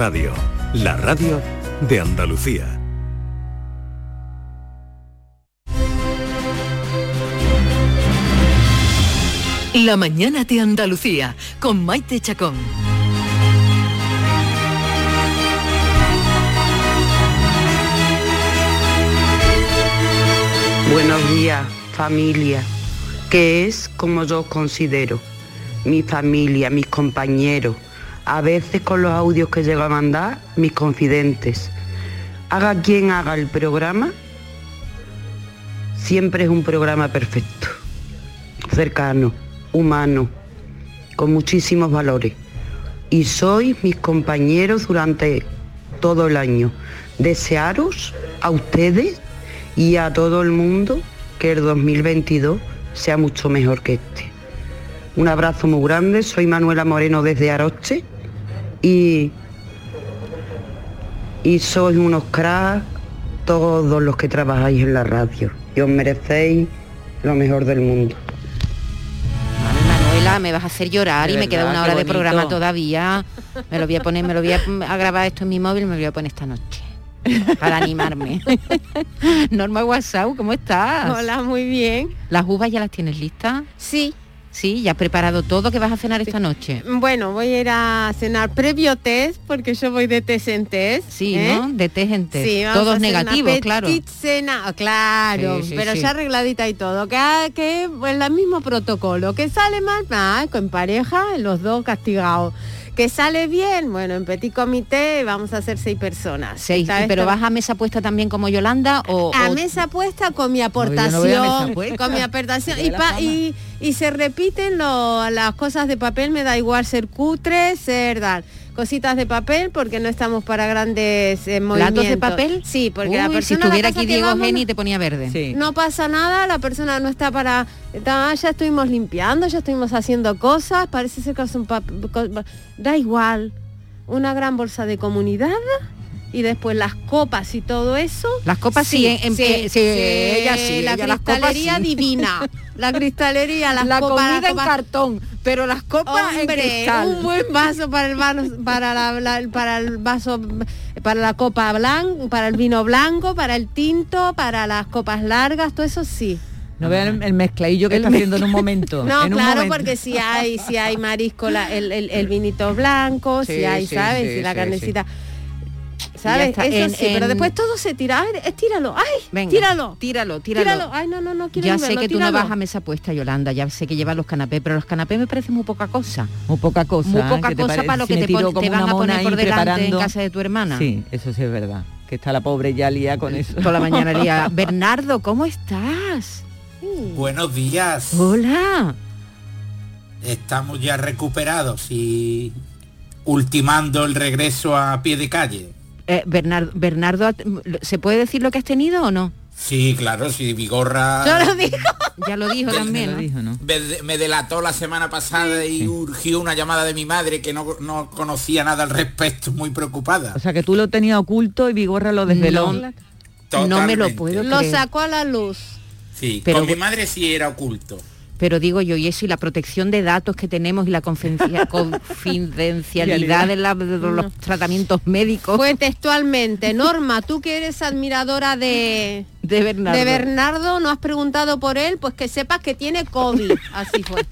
Radio, la radio de Andalucía. La mañana de Andalucía con Maite Chacón. Buenos días, familia, que es como yo considero, mi familia, mis compañeros, a veces con los audios que llego a mandar, mis confidentes. Haga quien haga el programa, siempre es un programa perfecto, cercano, humano, con muchísimos valores. Y sois mis compañeros durante todo el año. Desearos a ustedes y a todo el mundo que el 2022 sea mucho mejor que este. Un abrazo muy grande, soy Manuela Moreno desde Aroche y, y sois unos cracks todos los que trabajáis en la radio y os merecéis lo mejor del mundo. Manuela, me vas a hacer llorar De y me queda una hora de programa todavía. Me lo voy a poner, me lo voy a, a grabar esto en mi móvil, me lo voy a poner esta noche. Para animarme. Norma WhatsApp, ¿cómo estás? Hola, muy bien. ¿Las uvas ya las tienes listas? Sí. Sí, ya has preparado todo que vas a cenar esta noche. Bueno, voy a ir a cenar previo test porque yo voy de test en test. Sí, ¿eh? ¿no? De té en té. Sí, Todos negativos, claro. cena, ah, claro, Sí, sí, pero ya arregladita y todo. Que, ah, que pues, el mismo protocolo. Que sale mal, ah, con pareja, los dos castigados. Que sale bien, bueno, en petit comité vamos a hacer seis personas. Seis, Esta pero vas a mesa puesta también como Yolanda o, a o- mesa puesta con mi no aportación, con mi aportación. Y, pa- se repiten lo- las cosas de papel, me da igual ser cutre, ser dar cositas de papel porque no estamos para grandes eh, movimientos. platos de papel. Sí, porque la persona si estuviera aquí que Diego vamos, Geni te ponía verde. no pasa nada, la persona no está para... está- ya estuvimos limpiando, ya estuvimos haciendo cosas, parece ser que es un pap- co- Da igual, una gran bolsa de comunidad y después las copas y todo eso. Las copas sí, en- en- eh, sí, ella sí, La ella las copas cristalería sí. divina. La cristalería, las La copas, comida las en copas- cartón, pero las copas en cristal. un buen vaso para el vaso, para la, la- para el vaso, para la copa blanca, para el vino blanco, para el tinto, para las copas largas, todo eso sí. No vean el, el mezcladillo que El está haciendo en un momento. No, en un claro, momento. porque si hay, si hay marisco, la- el, el- el vinito blanco, Sí, si hay, sí, ¿sabes? sí, si la sí, carnecita. ¿Sabes? Eso En- sí, pero después todo se tira. Ay, eh, tíralo, ay, Venga, tíralo. Tíralo, tíralo. Ay, no, no, no quiero Ya ni sé verlo, que tú no tíralo. vas a mesa puesta, Yolanda, ya sé que llevas los canapés, pero los canapés me parecen muy poca cosa. Muy poca cosa. Muy ¿eh? poca ¿Qué te cosa para lo Si que te, te van a poner por delante en casa de tu hermana. Sí, eso sí es verdad. Que está la pobre ya lía con eso. Toda la mañana lía. Bernardo, ¿cómo estás? Buenos días. Hola. Estamos ya recuperados y ultimando el regreso a pie de calle. Eh, Bernardo, Bernardo, ¿se puede decir lo que has tenido o no? Sí, claro, sí, Vigorra Yo lo dijo. Ya lo dijo también. ¿no? me, me delató la semana pasada y urgió una llamada de mi madre que no, no conocía nada al respecto, muy preocupada. O sea que tú lo tenías oculto y Vigorra lo desveló. No, no me lo puedo Lo sacó a la luz. Sí, Pero con mi madre sí era oculto. Pero digo yo, y eso y la protección de datos que tenemos y la confidencia- confidencialidad de, la- de los tratamientos médicos. Fue textualmente, Norma, tú que eres admiradora de, de Bernardo. de Bernardo, no has preguntado por él, pues que sepas que tiene COVID. Así fue.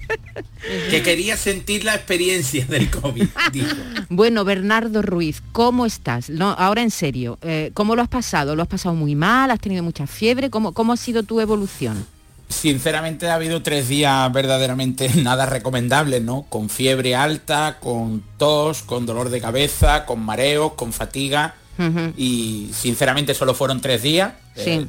Que quería sentir la experiencia del COVID, dijo. Bueno, Bernardo Ruiz, ¿cómo estás? No, ahora en serio, eh, ¿cómo lo has pasado? ¿Lo has pasado muy mal? ¿Has tenido mucha fiebre? ¿Cómo, cómo ha sido tu evolución? Sinceramente ha habido tres días verdaderamente nada recomendables, ¿no? Con fiebre alta, con tos, con dolor de cabeza, con mareos, con fatiga. Y sinceramente solo fueron tres días. Sí. eh,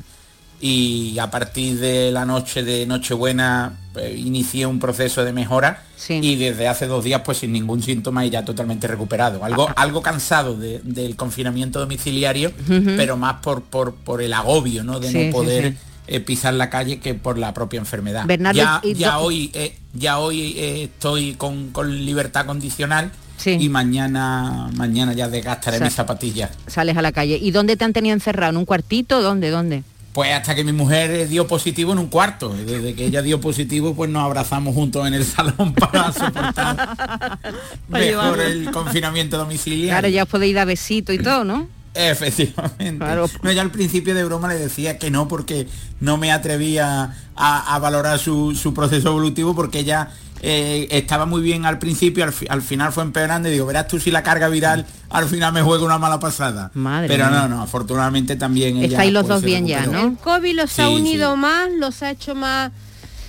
y a partir de la noche de Nochebuena pues, inicié un proceso de mejora y desde hace dos días pues sin ningún síntoma y ya totalmente recuperado. Algo, Ah. algo cansado de- del confinamiento domiciliario, pero más por, por, por el agobio, ¿no? De Sí, sí, no poder sí. Eh, pisar la calle que por la propia enfermedad. Bernardo, ya, y ya hoy, eh, ya hoy eh, estoy con, con libertad condicional y mañana, mañana ya desgastaré mis zapatillas. Sales a la calle. ¿Y dónde te han tenido encerrado? ¿En un cuartito? ¿Dónde? ¿Dónde? Pues hasta que mi mujer dio positivo en un cuarto. Desde que ella dio positivo, pues nos abrazamos juntos en el salón para soportar mejor el confinamiento domiciliario. Claro, ya os podéis dar besito y todo, ¿no? Efectivamente. No, ya al principio de broma le decía que no porque no me atrevía a, valorar su, su, proceso evolutivo porque ella eh, estaba muy bien al principio, al, final fue empeorando y digo, verás tú si la carga viral al final me juega una mala pasada. Madre Pero no, no, afortunadamente también ella, Estáis los dos bien ya, ¿no? El COVID los ha unido más, los ha hecho más,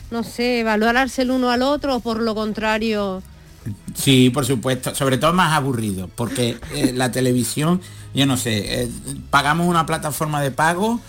no sé, valorarse el uno al otro o por lo contrario. Sí, por supuesto, sobre todo más aburrido, porque eh, la televisión, yo no sé, eh, pagamos una plataforma de pago,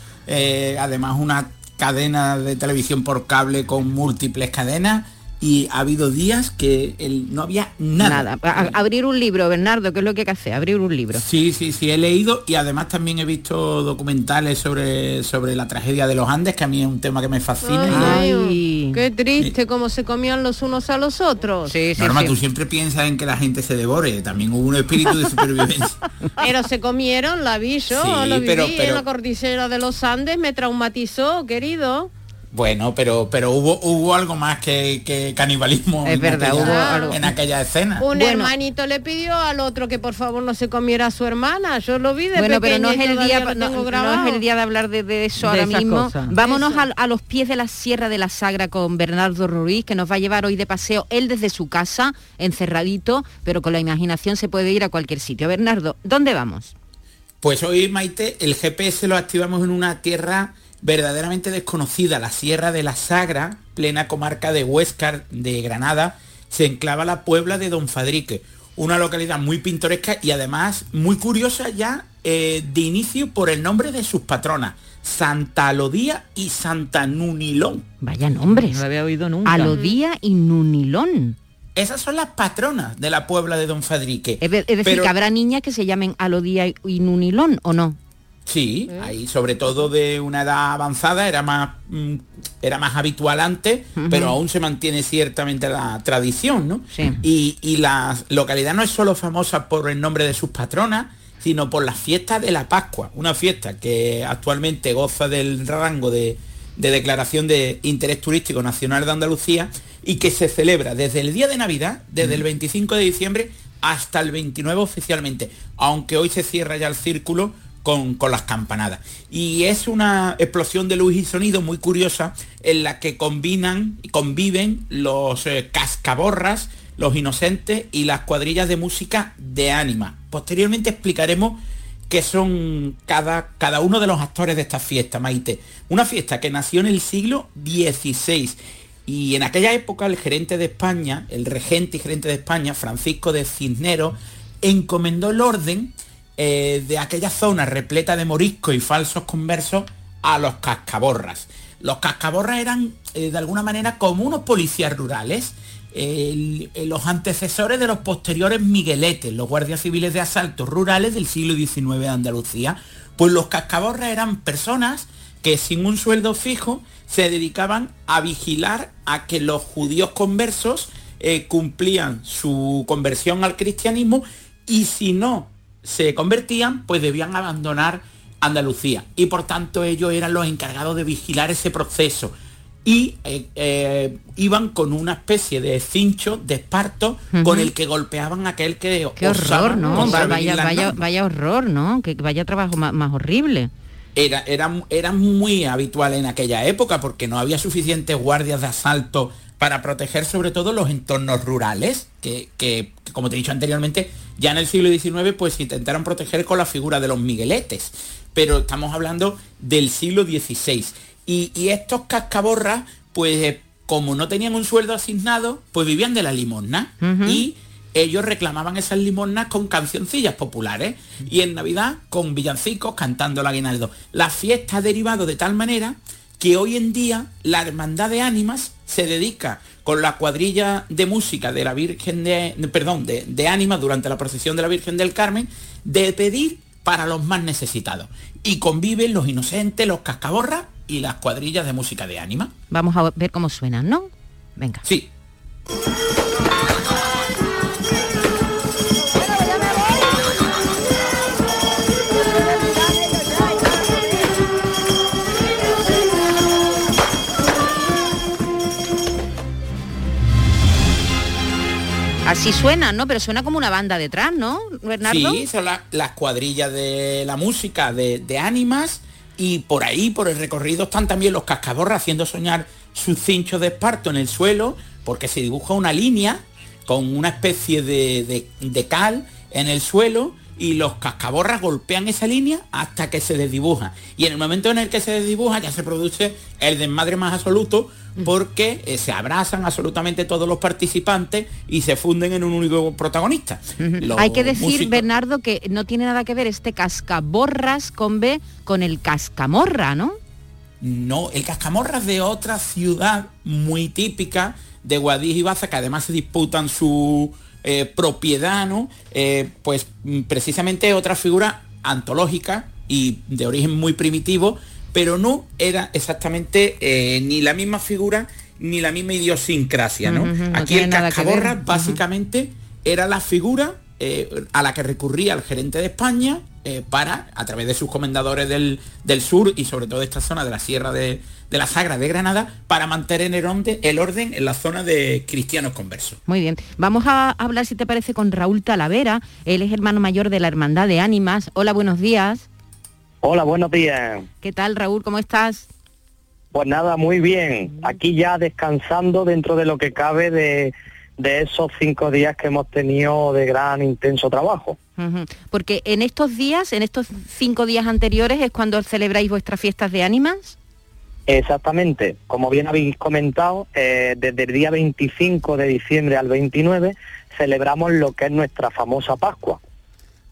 además una cadena de televisión por cable con múltiples cadenas y ha habido días que no había nada. Nada. abrir un libro, Bernardo, ¿qué es lo que hay que hacer? Abrir un libro. Sí, sí, sí, he leído y además también he visto documentales sobre, sobre la tragedia de los Andes, que a mí es un tema que me fascina. Ay, qué triste cómo se comían los unos a los otros. Sí, sí, Norma, tú siempre piensas en que la gente se devore, también hubo un espíritu de supervivencia. pero se comieron, la vi yo, lo viví en la cordillera de los Andes, me traumatizó, querido. Bueno, pero pero hubo hubo algo más que, canibalismo es en, verdad, aquella, hubo algo. en aquella escena. Un hermanito le pidió al otro que por favor no se comiera a su hermana. Yo lo vi de Bueno, pero no es el día no, es el día de hablar de, eso ahora mismo. Vámonos a, los pies de la Sierra de la Sagra con Bernardo Ruiz, que nos va a llevar hoy de paseo él desde su casa, encerradito, pero con la imaginación se puede ir a cualquier sitio. Bernardo, ¿dónde vamos? Pues hoy, Maite, el GPS lo activamos en una tierra verdaderamente desconocida, la Sierra de la Sagra, plena comarca de Huescar de Granada, se enclava la Puebla de Don Fadrique, una localidad muy pintoresca y además muy curiosa ya eh, de inicio por el nombre de sus patronas, Santa Alodía y Santa Nunilón. Vaya nombres. No lo había oído nunca. Alodía y Nunilón. Esas son las patronas de la Puebla de Don Fadrique. Es, decir, que habrá niñas que se llamen Alodía y Nunilón, ¿o no? Sí, ahí sobre todo de una edad avanzada era más mm, era más habitual antes, pero aún se mantiene ciertamente la tradición, ¿no? Y, y, la localidad no es solo famosa por el nombre de sus patronas, sino por la fiesta de la Pascua, una fiesta que actualmente goza del rango de, de declaración de interés turístico nacional de Andalucía y que se celebra desde el día de Navidad, desde el 25 de diciembre hasta el 29 oficialmente, aunque hoy se cierra ya el círculo con, las campanadas. Y es una explosión de luz y sonido muy curiosa en la que combinan conviven los eh, cascaborras, los inocentes y las cuadrillas de música de ánima. Posteriormente explicaremos qué son cada, cada uno de los actores de esta fiesta, Maite. Una fiesta que nació en el siglo XVI y en aquella época el gerente de España, el regente y gerente de España, Francisco de Cisneros, encomendó el orden eh, de aquella zona repleta de moriscos y falsos conversos a los cascaborras. Los cascaborras eran eh, de alguna manera como unos policías rurales, los antecesores de los posteriores migueletes, los guardias civiles de asaltos rurales del siglo XIX de Andalucía. Pues los cascaborras eran personas que sin un sueldo fijo se dedicaban a vigilar a que los judíos conversos eh, cumplían su conversión al cristianismo y si no se convertían, pues debían abandonar Andalucía. Y por tanto ellos eran los encargados de vigilar ese proceso. Y eh, eh, iban con una especie de cincho, de esparto, con el que golpeaban a aquel que... Qué horror, ¿no? Vaya, vaya, vaya, horror, ¿no? Que vaya trabajo más, horrible. Era, era, era, muy habitual en aquella época porque no había suficientes guardias de asalto para proteger sobre todo los entornos rurales, que, como te he dicho anteriormente, ya en el siglo XIX pues intentaron proteger con la figura de los migueletes, pero estamos hablando del siglo XVI. Y, estos cascaborras, pues como no tenían un sueldo asignado, pues vivían de la limosna y ellos reclamaban esas limosnas con cancioncillas populares y en Navidad con villancicos cantando el aguinaldo. La fiesta ha derivado de tal manera que hoy en día la hermandad de ánimas se dedica con la cuadrilla de música de la Virgen de, perdón, de, de ánimas durante la procesión de la Virgen del Carmen, de pedir para los más necesitados. Y conviven los inocentes, los cascaborras y las cuadrillas de música de ánima. Vamos a ver cómo suenan, ¿no? Venga. Sí. Así suena, ¿no? Pero suena como una banda detrás, ¿no, Bernardo? Sí, son las cuadrillas de la música de, de ánimas y por ahí, por el recorrido, están también los cascaborras haciendo soñar sus cinchos de esparto en el suelo, porque se dibuja una línea con una especie de, de cal en el suelo y los cascaborras golpean esa línea hasta que se desdibuja. Y en el momento en el que se desdibuja ya se produce el desmadre más absoluto porque eh, se abrazan absolutamente todos los participantes y se funden en un único protagonista. Hay que decir, Bernardo, que no tiene nada que ver este cascaborras con B con el cascamorra, ¿no? No, el cascamorra de otra ciudad muy típica de Guadix y Baza, que además se disputan su eh, propiedad, ¿no? Eh, pues mm, precisamente otra figura antológica y de origen muy primitivo, pero no era exactamente eh, ni la misma figura ni la misma idiosincrasia, ¿no? Aquí el cascaborra básicamente era la figura a la que recurría el gerente de España para, a través de sus comendadores del, del, sur y sobre todo de esta zona de la Sierra de, de la Sagra de Granada para mantener el orden, el orden en la zona de cristianos conversos. Muy bien, vamos a hablar, si te parece, con Raúl Talavera. Él es hermano mayor de la Hermandad de Ánimas. Hola, buenos días. Hola, buenos días. ¿Qué tal, Raúl? ¿Cómo estás? Pues nada, muy bien. Aquí ya descansando dentro de lo que cabe de, esos cinco días que hemos tenido de gran intenso trabajo. Porque en estos días, en estos cinco días anteriores, es cuando celebráis vuestras fiestas de ánimas. Exactamente, como bien habéis comentado, eh, desde el día 25 de diciembre al 29 celebramos lo que es nuestra famosa Pascua,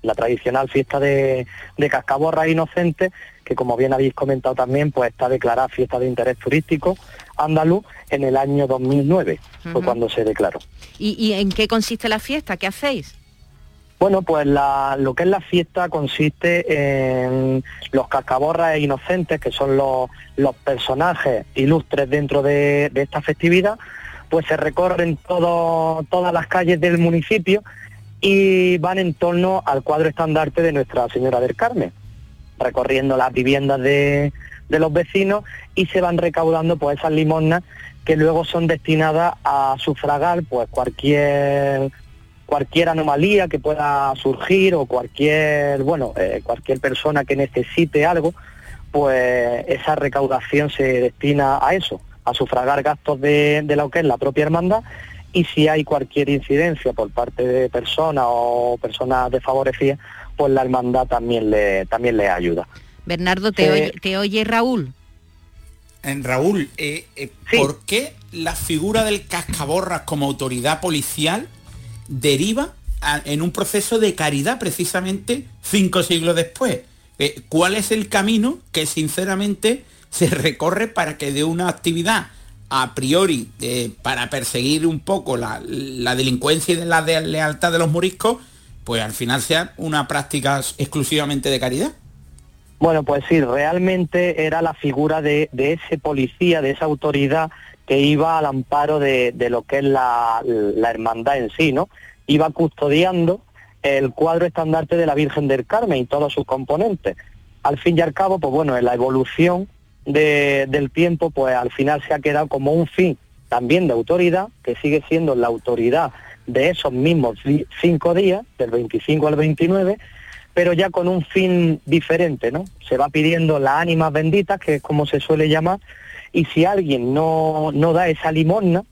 la tradicional fiesta de, de Cascaborra Inocente, que como bien habéis comentado también, pues está declarada fiesta de interés turístico andaluz en el año 2009, fue cuando se declaró. ¿Y en qué consiste la fiesta? ¿Qué hacéis? Bueno, pues lo que es la fiesta consiste en los cascaborras inocentes, que son los, personajes ilustres dentro de, esta festividad, pues se recorren todas las calles del municipio y van en torno al cuadro estandarte de Nuestra Señora del Carmen, recorriendo las viviendas de, de los vecinos y se van recaudando pues esas limosnas que luego son destinadas a sufragar pues cualquier cualquier anomalía que pueda surgir o cualquier, bueno, eh, cualquier persona que necesite algo, pues esa recaudación se destina a eso, a sufragar gastos de, de lo que es la propia hermandad y si hay cualquier incidencia por parte de personas o personas desfavorecidas, pues la hermandad también le, también le ayuda. Bernardo, ¿te, oye, ¿te oye Raúl? En Raúl, eh, eh, ¿por qué la figura del cascaborras como autoridad policial deriva en un proceso de caridad precisamente cinco siglos después. Eh, ¿Cuál es el camino que sinceramente se recorre para que de una actividad a priori eh, para perseguir un poco la, delincuencia y la lealtad de los moriscos, pues al final sea una práctica exclusivamente de caridad? Bueno, pues sí, realmente era la figura de, ese policía, de esa autoridad que iba al amparo de, lo que es la, hermandad en sí, ¿no? Iba custodiando el cuadro estandarte de la Virgen del Carmen y todos sus componentes. Al fin y al cabo, pues bueno, en la evolución del tiempo, pues al final se ha quedado como un fin también de autoridad, que sigue siendo la autoridad de esos mismos cinco días, del 25 al 29, pero ya con un fin diferente, ¿no? Se va pidiendo las ánimas benditas, que es como se suele llamar, y si alguien no, no da esa limosna,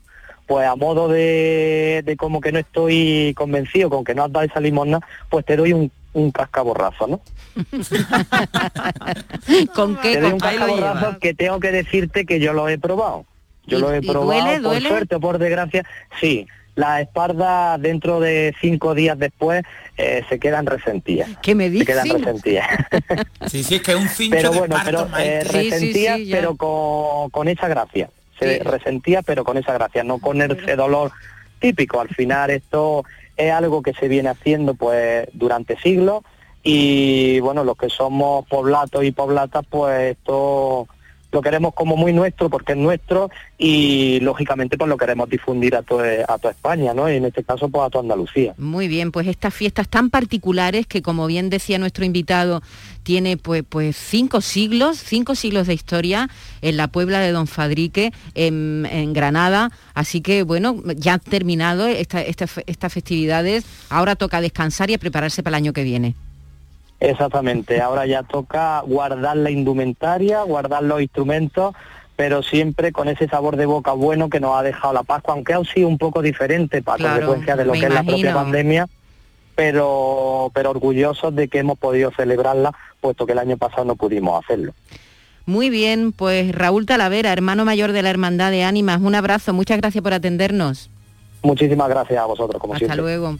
pues a modo de, de, como que no estoy convencido con que no has dado esa limosna, pues te doy un, un cascaborrazo, ¿no? ¿Con qué? Te doy un cascaborrazo que tengo que decirte que yo lo he probado. Yo lo he probado, por suerte o por desgracia, sí. La espalda dentro de cinco días después eh, se quedan resentidas. ¿Qué me dices? Se quedan resentidas. sí, sí, es que es un cincho pero de bueno, pero eh, resentidas, pero con, con, esa gracia. Se resentía, pero con esa gracia, no con ese dolor típico. Al final esto es algo que se viene haciendo pues durante siglos y bueno, los que somos poblatos y poblatas, pues esto lo queremos como muy nuestro porque es nuestro y lógicamente pues lo queremos difundir a, toda a toda España, ¿no? Y en este caso pues a toda Andalucía. Muy bien, pues estas fiestas tan particulares que como bien decía nuestro invitado, tiene pues, pues cinco siglos, cinco siglos de historia en la Puebla de Don Fadrique, en, Granada. Así que bueno, ya han terminado estas festividades, ahora toca descansar y a prepararse para el año que viene. Exactamente, ahora ya toca guardar la indumentaria, guardar los instrumentos, pero siempre con ese sabor de boca bueno que nos ha dejado la Pascua, aunque ha sido un poco diferente para consecuencia de lo que es la propia pandemia, pero, pero orgullosos de que hemos podido celebrarla, puesto que el año pasado no pudimos hacerlo. Muy bien, pues Raúl Talavera, hermano mayor de la Hermandad de Ánimas, un abrazo, muchas gracias por atendernos. Muchísimas gracias a vosotros, como siempre. Hasta luego.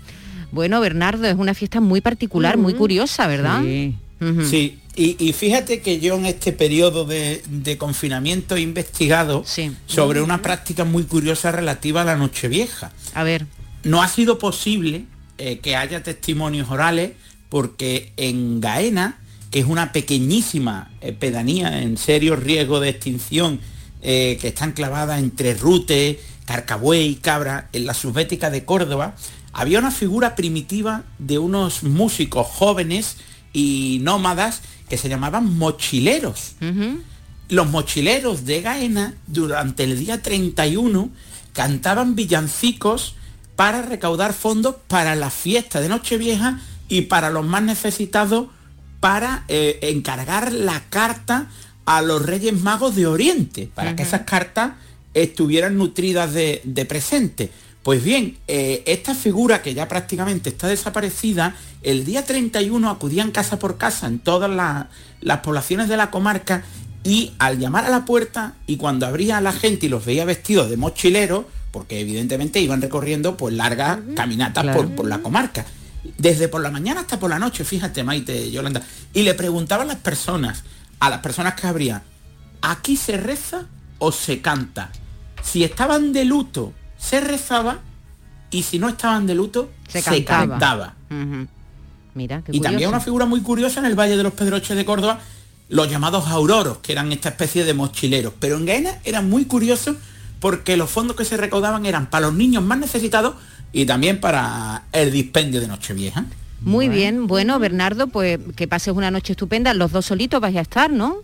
Bueno, Bernardo, es una fiesta muy particular, muy curiosa, ¿verdad? Sí. Sí, y, fíjate que yo en este periodo de, confinamiento he investigado sobre una práctica muy curiosa relativa a la Nochevieja. A ver. No ha sido posible eh, que haya testimonios orales porque en Gaena, que es una pequeñísima eh, pedanía en serio riesgo de extinción, eh, que está enclavada entre Rute, Carcabuey y Cabra, en la subbética de Córdoba, había una figura primitiva de unos músicos jóvenes y nómadas que se llamaban mochileros. Los mochileros de Gaena durante el día 31 cantaban villancicos para recaudar fondos para la fiesta de Nochevieja y para los más necesitados para eh, encargar la carta a los Reyes Magos de Oriente, para que esas cartas estuvieran nutridas de, de presente. Pues bien, eh, esta figura que ya prácticamente está desaparecida, el día 31 acudían casa por casa en todas las poblaciones de la comarca y al llamar a la puerta y cuando abría la gente y los veía vestidos de mochileros, porque evidentemente iban recorriendo pues largas caminatas por, por, la comarca, desde por la mañana hasta por la noche, fíjate Maite, Yolanda, y le preguntaban las personas, a las personas que abrían, ¿aquí se reza o se canta? Si estaban de luto se rezaba y si no estaban de luto, se, cantaba. Mira, y también una figura muy curiosa en el Valle de los Pedroches de Córdoba, los llamados auroros, que eran esta especie de mochileros. Pero en Gaena era muy curioso porque los fondos que se recaudaban eran para los niños más necesitados y también para el dispendio de Nochevieja. Muy bien, bueno, Bernardo, pues que pases una noche estupenda. Los dos solitos vais a estar, ¿no?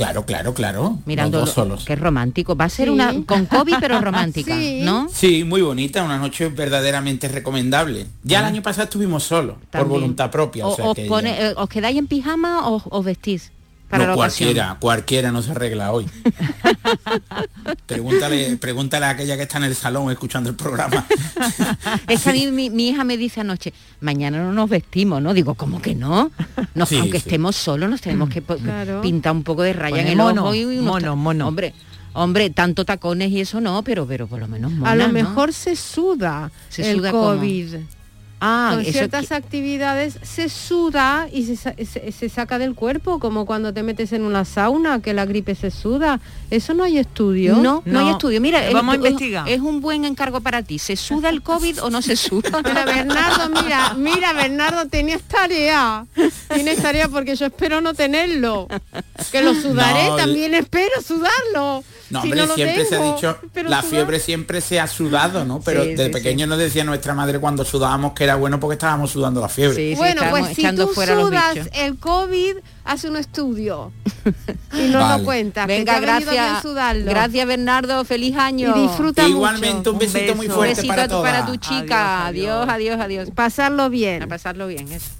Claro, claro, claro. Mirando dos solos. Qué romántico. Va a ser una con COVID pero romántica, ¿no? Sí, muy bonita, una noche verdaderamente recomendable. Ya el año pasado estuvimos solos, por voluntad propia. Eh, os, quedáis en pijama o os vestís? No, cualquiera, cualquiera no se arregla hoy. pregúntale, pregúntale a aquella que está en el salón escuchando el programa. es que a mí mi, hija me dice anoche, mañana no nos vestimos, ¿no? Digo, ¿cómo que no? aunque estemos solos, nos tenemos que pintar un poco de raya en el mono, ojo y mono, mono. Hombre, Hombre, tanto tacones y eso no, pero pero por lo menos A lo mejor se suda se el COVID. Ah, con ciertas actividades se suda y se, saca del cuerpo, como cuando te metes en una sauna, que la gripe se suda. ¿Eso no hay estudio? No, no, hay estudio. Mira, vamos a investigar. Es un buen encargo para ti. ¿Se suda el COVID o no se suda? Mira, Bernardo, mira, mira, Bernardo, tenías tarea. Tienes tarea porque yo espero no tenerlo. Que lo sudaré, también espero sudarlo. No, hombre, siempre se ha dicho, la fiebre siempre se ha sudado, ¿no? Pero de pequeño nos decía nuestra madre cuando sudábamos que era bueno porque estábamos sudando la fiebre. bueno, pues si tú sudas el COVID, hace un estudio y no lo cuentas. Venga, gracias. Gracias Bernardo, feliz año. Y disfruta Igualmente un besito muy fuerte para, para tu chica. Adiós, adiós, adiós. Pasarlo bien. A pasarlo bien, eso.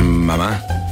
Mamá.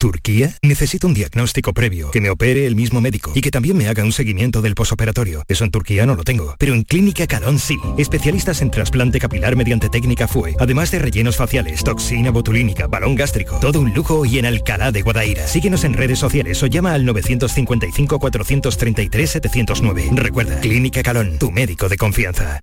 ¿Turquía? Necesito un diagnóstico previo, que me opere el mismo médico y que también me haga un seguimiento del posoperatorio. Eso en Turquía no lo tengo, pero en Clínica Calón sí. Especialistas en trasplante capilar mediante técnica FUE, además de rellenos faciales, toxina botulínica, balón gástrico, todo un lujo y en Alcalá de Guadaira. Síguenos en redes sociales o llama al 955-433-709. Recuerda, Clínica Calón, tu médico de confianza.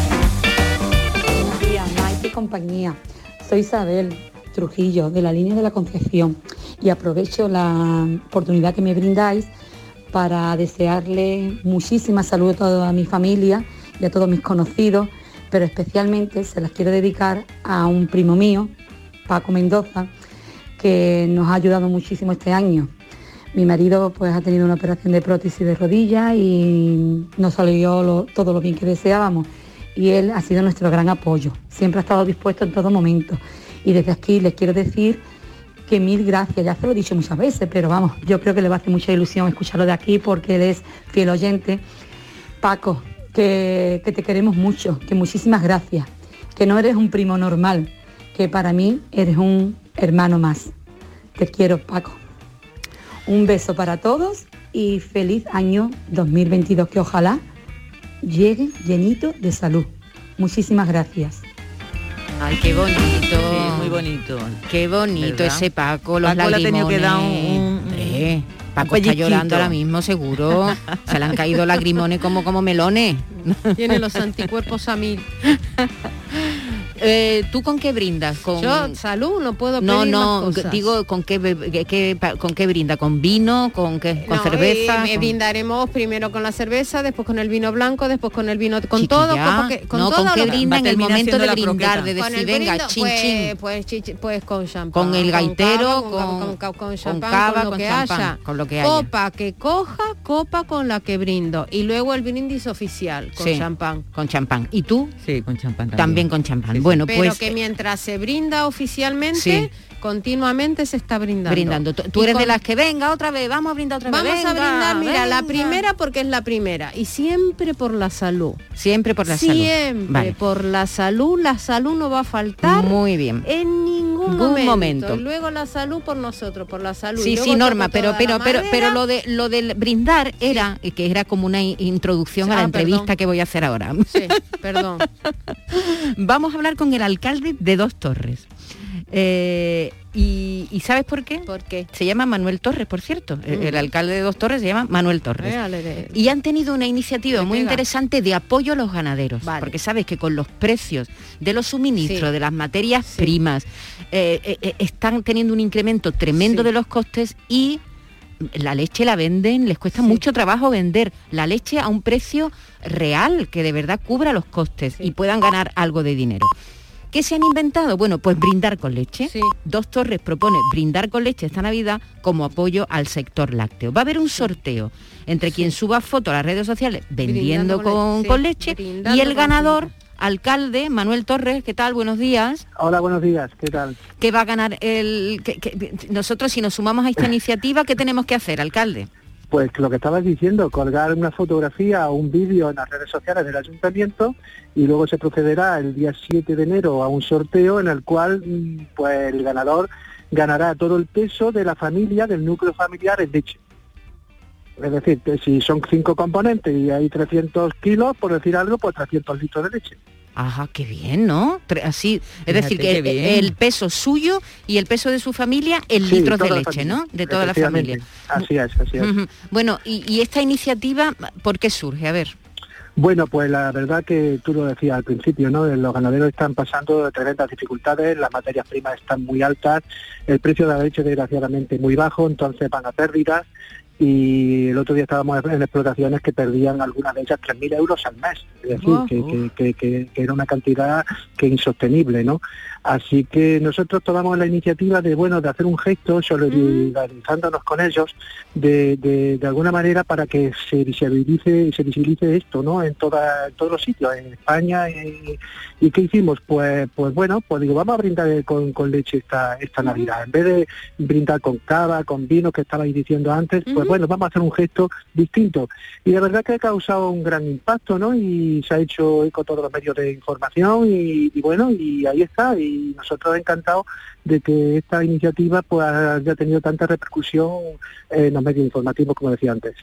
Compañía. Soy Isabel Trujillo, de la línea de la Concepción, y aprovecho la oportunidad que me brindáis para desearle muchísima salud a toda mi familia y a todos mis conocidos, pero especialmente se las quiero dedicar a un primo mío, Paco Mendoza, que nos ha ayudado muchísimo este año. Mi marido pues ha tenido una operación de prótesis de rodilla y no salió todo lo bien que deseábamos y él ha sido nuestro gran apoyo. Siempre ha estado dispuesto en todo momento y desde aquí les quiero decir que mil gracias, ya se lo he dicho muchas veces, pero vamos, yo creo que le va a hacer mucha ilusión escucharlo de aquí porque él es fiel oyente. Paco, que, que te queremos mucho, que muchísimas gracias, que no eres un primo normal, que para mí eres un hermano más. Te quiero, Paco. Un beso para todos y feliz año 2022, que ojalá llegue llenito de salud. Muchísimas gracias. Ay, qué bonito. muy bonito. Qué bonito ese Paco, los Paco le ha tenido que dar un... un... Paco está llorando ahora mismo, seguro. Se le han caído lagrimones como, como melones. Tiene los anticuerpos a mil. Eh, ¿Tú con qué brindas? ¿Con... Yo, salud, no puedo No, pedir no, más cosas. digo, ¿con qué, qué- ¿con qué brinda? ¿Con vino? ¿Con qué? ¿Con No, cerveza? eh, ¿Con- brindaremos primero con la cerveza, después con el vino blanco, después con el vino con Chiquilla, todo, con, porque- con no, todo ¿con qué brinda en el momento de brindar, de decir, venga, brindo, chin, pues, chin? Pues, pues con champán. Con el gaitero, con- con, con, con champán, cava, con lo con que champán, haya. con lo que haya. Copa que coja, copa con la que brindo. Y luego el brindis oficial, con Sí, champán. Con champán. ¿Y tú? Sí, con champán también. También con champán. Bueno, Pero pues que mientras se brinda oficialmente, Sí. continuamente se está brindando. brindando. Tú, eres de las que venga otra vez, vamos a brindar otra vez. Vamos a brindar, mira, la primera porque es la primera y siempre por la salud. Siempre por la salud. Siempre Vale. por la salud, la salud no va a faltar Muy bien. en ningún Ningún momento. momento. Luego la salud por nosotros, por la salud. Sí, sí, Norma, pero pero pero pero lo de lo del brindar era que era como una introducción a la Ah, entrevista perdón. que voy a hacer ahora. Sí, perdón. Vamos a hablar con el alcalde de Dos Torres. Eh, y, sabes por qué? ¿Por qué? Se llama Manuel Torres, por cierto. El, alcalde de Dos Torres se llama Manuel Torres. y han tenido una iniciativa muy interesante de apoyo a los ganaderos. Porque sabes que con los precios de los suministros, de las materias primas, eh, eh, eh, están teniendo un incremento tremendo de los costes y la leche la venden, les cuesta mucho trabajo vender la leche a un precio real, que de verdad cubra los costes y puedan ganar algo de dinero. ¿Qué se han inventado? Bueno, pues brindar con leche. Dos Torres propone brindar con leche esta Navidad como apoyo al sector lácteo. Va a haber un sorteo entre quien suba foto a las redes sociales vendiendo con, leche y el ganador alcalde Manuel Torres, ¿qué tal? Buenos días. Hola, buenos días, ¿qué tal? ¿Qué va a ganar el... nosotros si nos sumamos a esta iniciativa, ¿qué tenemos que hacer, alcalde? Pues lo que estabas diciendo, colgar una fotografía o un vídeo en las redes sociales del ayuntamiento y luego se procederá el día 7 de enero a un sorteo en el cual mm, pues el ganador ganará todo el peso de la familia, del núcleo familiar en leche. Es decir, si son cinco componentes y hay 300 kilos, por decir algo, pues 300 litros de leche. Ajá, qué bien, ¿no? Así, es decir, que el peso suyo y el peso de su familia en litros de leche, ¿no? De toda la familia. Así es, así es. Bueno, y, esta iniciativa, ¿por qué surge? A ver. Bueno, pues la verdad que tú lo decías al principio, ¿no? Los ganaderos están pasando tremendas dificultades, las materias primas están muy altas, el precio de la leche desgraciadamente muy bajo, entonces van a pérdidas y el otro día estábamos en explotaciones que perdían algunas de ellas 3.000 euros al mes, es decir, que, que, era una cantidad que insostenible, ¿no? Así que nosotros tomamos la iniciativa de, bueno, de hacer un gesto solidarizándonos con ellos de, de, alguna manera para que se visibilice, se visibilice esto, ¿no? En, toda, todos los sitios, en España. Y, qué hicimos? Pues, pues bueno, pues digo, vamos a brindar con, leche esta, esta Navidad. En vez de brindar con cava, con vino, que estabais diciendo antes, pues bueno, vamos a hacer un gesto distinto. Y la verdad que ha causado un gran impacto, ¿no? Y se ha hecho eco todos los medios de información y, bueno, y ahí está y nosotros encantados de que esta iniciativa pues haya tenido tanta repercusión en los medios informativos, como decía antes.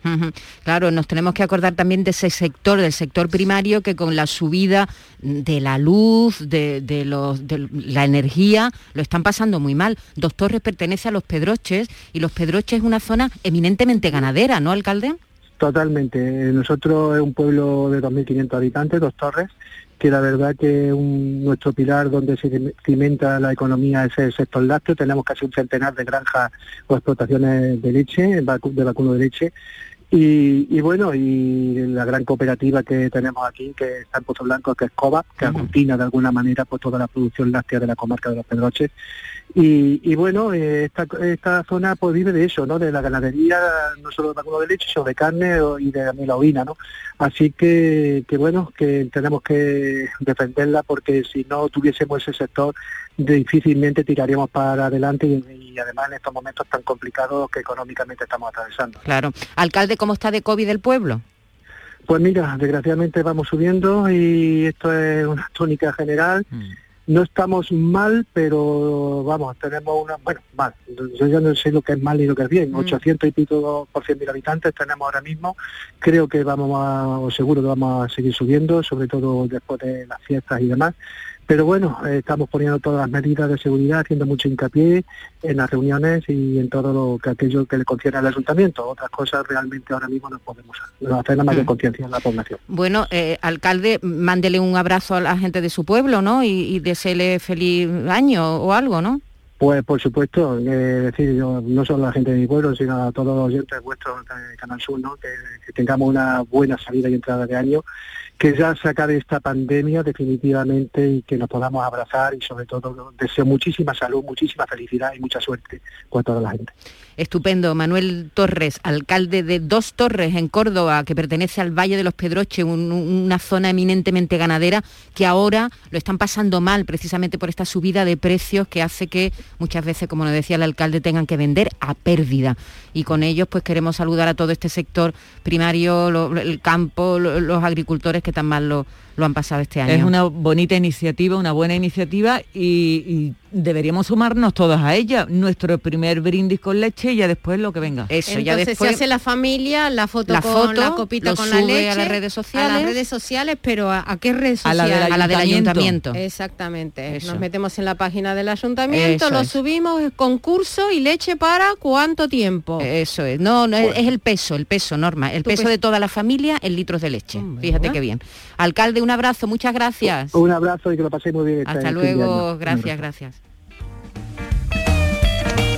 Claro, nos tenemos que acordar también de ese sector, del sector primario, que con la subida de la luz, de, los, de la energía, lo están pasando muy mal. Dos Torres pertenece a los Pedroches y los Pedroches es una zona eminentemente ganadera, ¿no, alcalde? Totalmente. Nosotros es un pueblo de 2.500 habitantes, Dos Torres, que la verdad que un, nuestro pilar donde se cimenta la economía es el sector lácteo. Tenemos casi un centenar de granjas o explotaciones de leche, de vacuno de leche. Y, bueno, y la gran cooperativa que tenemos aquí, que está en Pozo Blanco, que es COBA, que aglutina de alguna manera pues, toda la producción láctea de la comarca de los Pedroches. Y, bueno, eh, esta, esta zona pues vive de eso, ¿no? De la ganadería, no solo de vacuno de leche, sino de carne y de la ovina, ¿no? Así que, que bueno, que tenemos que defenderla porque si no tuviésemos ese sector, difícilmente tiraríamos para adelante y, además en estos momentos tan complicados que económicamente estamos atravesando. Claro. Alcalde, ¿cómo está de COVID el pueblo? Pues mira, desgraciadamente vamos subiendo y esto es una tónica general. Mm. No estamos mal, pero vamos, tenemos una, bueno, mal, yo ya no sé lo que es mal y lo que es bien, 800 mm. y pico por cien mil habitantes tenemos ahora mismo, creo que vamos a, o seguro que vamos a seguir subiendo, sobre todo después de las fiestas y demás, pero bueno, eh, estamos poniendo todas las medidas de seguridad, haciendo mucho hincapié en las reuniones y en todo lo que aquello que le concierne al ayuntamiento. Otras cosas realmente ahora mismo no podemos hacer la mayor mm. conciencia en la población. Bueno, eh, alcalde, mándele un abrazo a la gente de su pueblo, ¿no? Y, y deseele feliz año o algo, ¿no? Pues por supuesto, decir, yo, no solo a la gente de mi pueblo, sino a todos los oyentes vuestros de Canal Sur, ¿no? que tengamos una buena salida y entrada de año que ya se acabe esta pandemia definitivamente y que nos podamos abrazar y sobre todo deseo muchísima salud, muchísima felicidad y mucha suerte con toda la gente. Estupendo. Manuel Torres, alcalde de Dos Torres en Córdoba, que pertenece al Valle de los Pedroches, una zona eminentemente ganadera, que ahora lo están pasando mal precisamente por esta subida de precios que hace que muchas veces, como nos decía el alcalde, tengan que vender a pérdida. Y con ellos pues queremos saludar a todo este sector primario, el campo, los agricultores que tan mal lo, lo han pasado este año. Es una bonita iniciativa, una buena iniciativa y, deberíamos sumarnos todos a ella. Nuestro primer brindis con leche y ya después lo que venga. Eso, ya después se hace la familia, la foto la con foto, la copita con la leche a las redes sociales, a las redes sociales, pero ¿a, qué redes sociales? A la del, ayuntamiento. Exactamente. Nos metemos en la página del ayuntamiento, lo subimos, concurso y leche para cuánto tiempo. Eso es. No, no es el peso, el peso, Norma, el peso de toda la familia en litros de leche. Fíjate qué bien. Alcalde, un abrazo, muchas gracias. Un abrazo y que lo paséis muy bien. Hasta luego, gracias, gracias.